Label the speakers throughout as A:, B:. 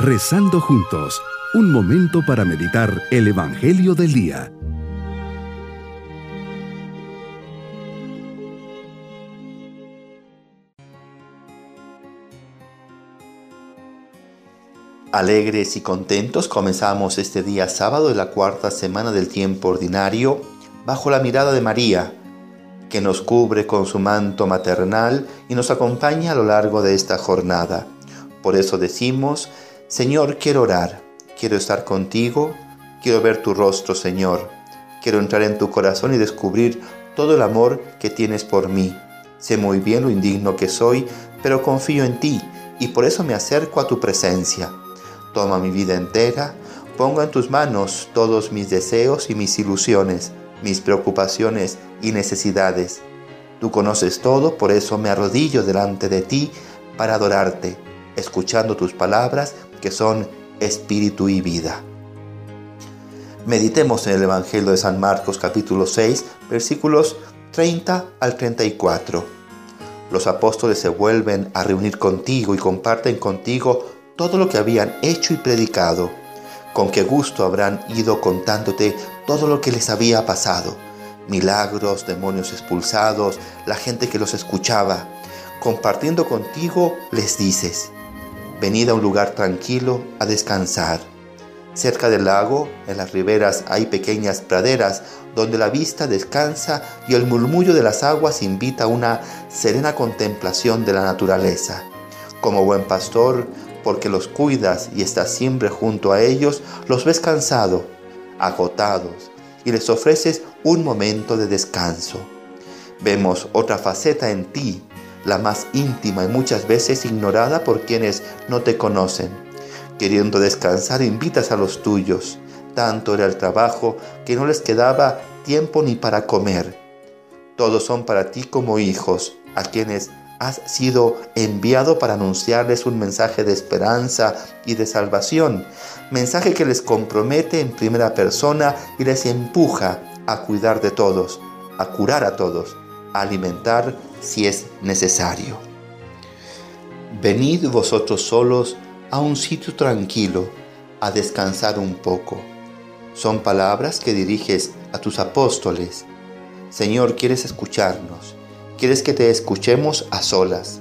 A: Rezando juntos, un momento para meditar el Evangelio del Día.
B: Alegres y contentos comenzamos este día sábado de la cuarta semana del tiempo ordinario bajo la mirada de María, que nos cubre con su manto maternal y nos acompaña a lo largo de esta jornada. Por eso decimos, Señor, quiero orar, quiero estar contigo, quiero ver tu rostro, Señor. Quiero entrar en tu corazón y descubrir todo el amor que tienes por mí. Sé muy bien lo indigno que soy, pero confío en ti y por eso me acerco a tu presencia. Toma mi vida entera, pongo en tus manos todos mis deseos y mis ilusiones, mis preocupaciones y necesidades. Tú conoces todo, por eso me arrodillo delante de ti para adorarte, escuchando tus palabras que son espíritu y vida. Meditemos en el Evangelio de San Marcos capítulo 6 versículos 30 al 34. Los apóstoles se vuelven a reunir contigo y comparten contigo todo lo que habían hecho y predicado. Con qué gusto habrán ido contándote todo lo que les había pasado. Milagros, demonios expulsados, la gente que los escuchaba. Compartiendo contigo les dices, Venid a un lugar tranquilo a descansar. Cerca del lago, en las riberas, hay pequeñas praderas donde la vista descansa y el murmullo de las aguas invita a una serena contemplación de la naturaleza. Como buen pastor, porque los cuidas y estás siempre junto a ellos, los ves cansados, agotados, y les ofreces un momento de descanso. Vemos otra faceta en ti la más íntima y muchas veces ignorada por quienes no te conocen. Queriendo descansar, invitas a los tuyos. Tanto era el trabajo que no les quedaba tiempo ni para comer. Todos son para ti como hijos, a quienes has sido enviado para anunciarles un mensaje de esperanza y de salvación, mensaje que les compromete en primera persona y les empuja a cuidar de todos, a curar a todos, alimentar si es necesario. Venid vosotros solos a un sitio tranquilo, a descansar un poco. Son palabras que diriges a tus apóstoles. Señor, quieres escucharnos, quieres que te escuchemos a solas.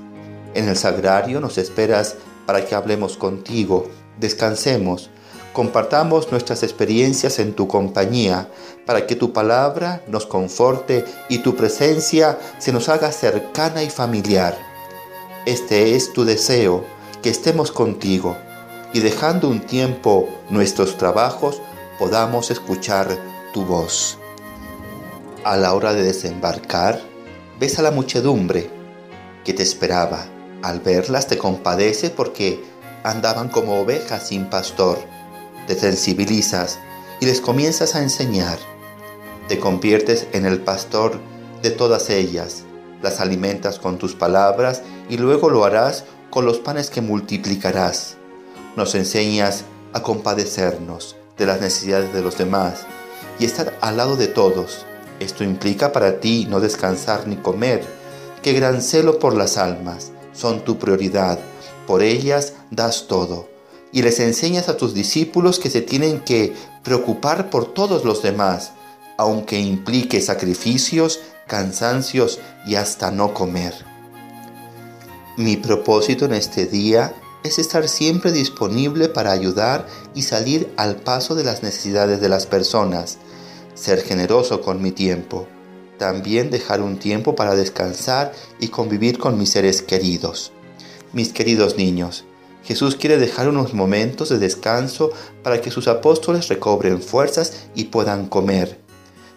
B: En el sagrario nos esperas para que hablemos contigo, descansemos, compartamos nuestras experiencias en tu compañía, para que tu palabra nos conforte y tu presencia se nos haga cercana y familiar. Este es tu deseo, que estemos contigo y dejando un tiempo nuestros trabajos podamos escuchar tu voz. A la hora de desembarcar, ves a la muchedumbre que te esperaba. Al verlas te compadece porque andaban como ovejas sin pastor te sensibilizas y les comienzas a enseñar. Te conviertes en el pastor de todas ellas, las alimentas con tus palabras y luego lo harás con los panes que multiplicarás. Nos enseñas a compadecernos de las necesidades de los demás y estar al lado de todos. Esto implica para ti no descansar ni comer, que gran celo por las almas son tu prioridad, por ellas das todo y les enseñas a tus discípulos que se tienen que preocupar por todos los demás, aunque implique sacrificios, cansancios y hasta no comer. Mi propósito en este día es estar siempre disponible para ayudar y salir al paso de las necesidades de las personas, ser generoso con mi tiempo, también dejar un tiempo para descansar y convivir con mis seres queridos. Mis queridos niños, Jesús quiere dejar unos momentos de descanso para que sus apóstoles recobren fuerzas y puedan comer.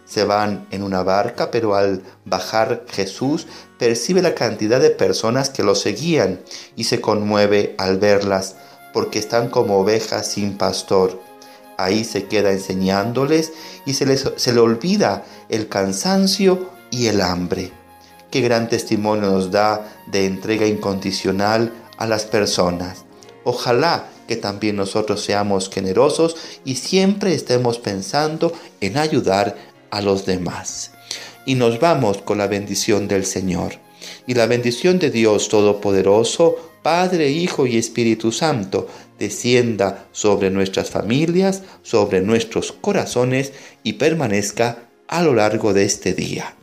B: Se van en una barca, pero al bajar Jesús percibe la cantidad de personas que lo seguían y se conmueve al verlas, porque están como ovejas sin pastor. Ahí se queda enseñándoles y se, les, se le olvida el cansancio y el hambre. Qué gran testimonio nos da de entrega incondicional a las personas. Ojalá que también nosotros seamos generosos y siempre estemos pensando en ayudar a los demás. Y nos vamos con la bendición del Señor. y la bendición de Dios Todopoderoso, Padre, Hijo y Espíritu Santo, descienda sobre nuestras familias, sobre nuestros corazones y permanezca a lo largo de este día.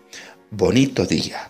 B: Bonito día.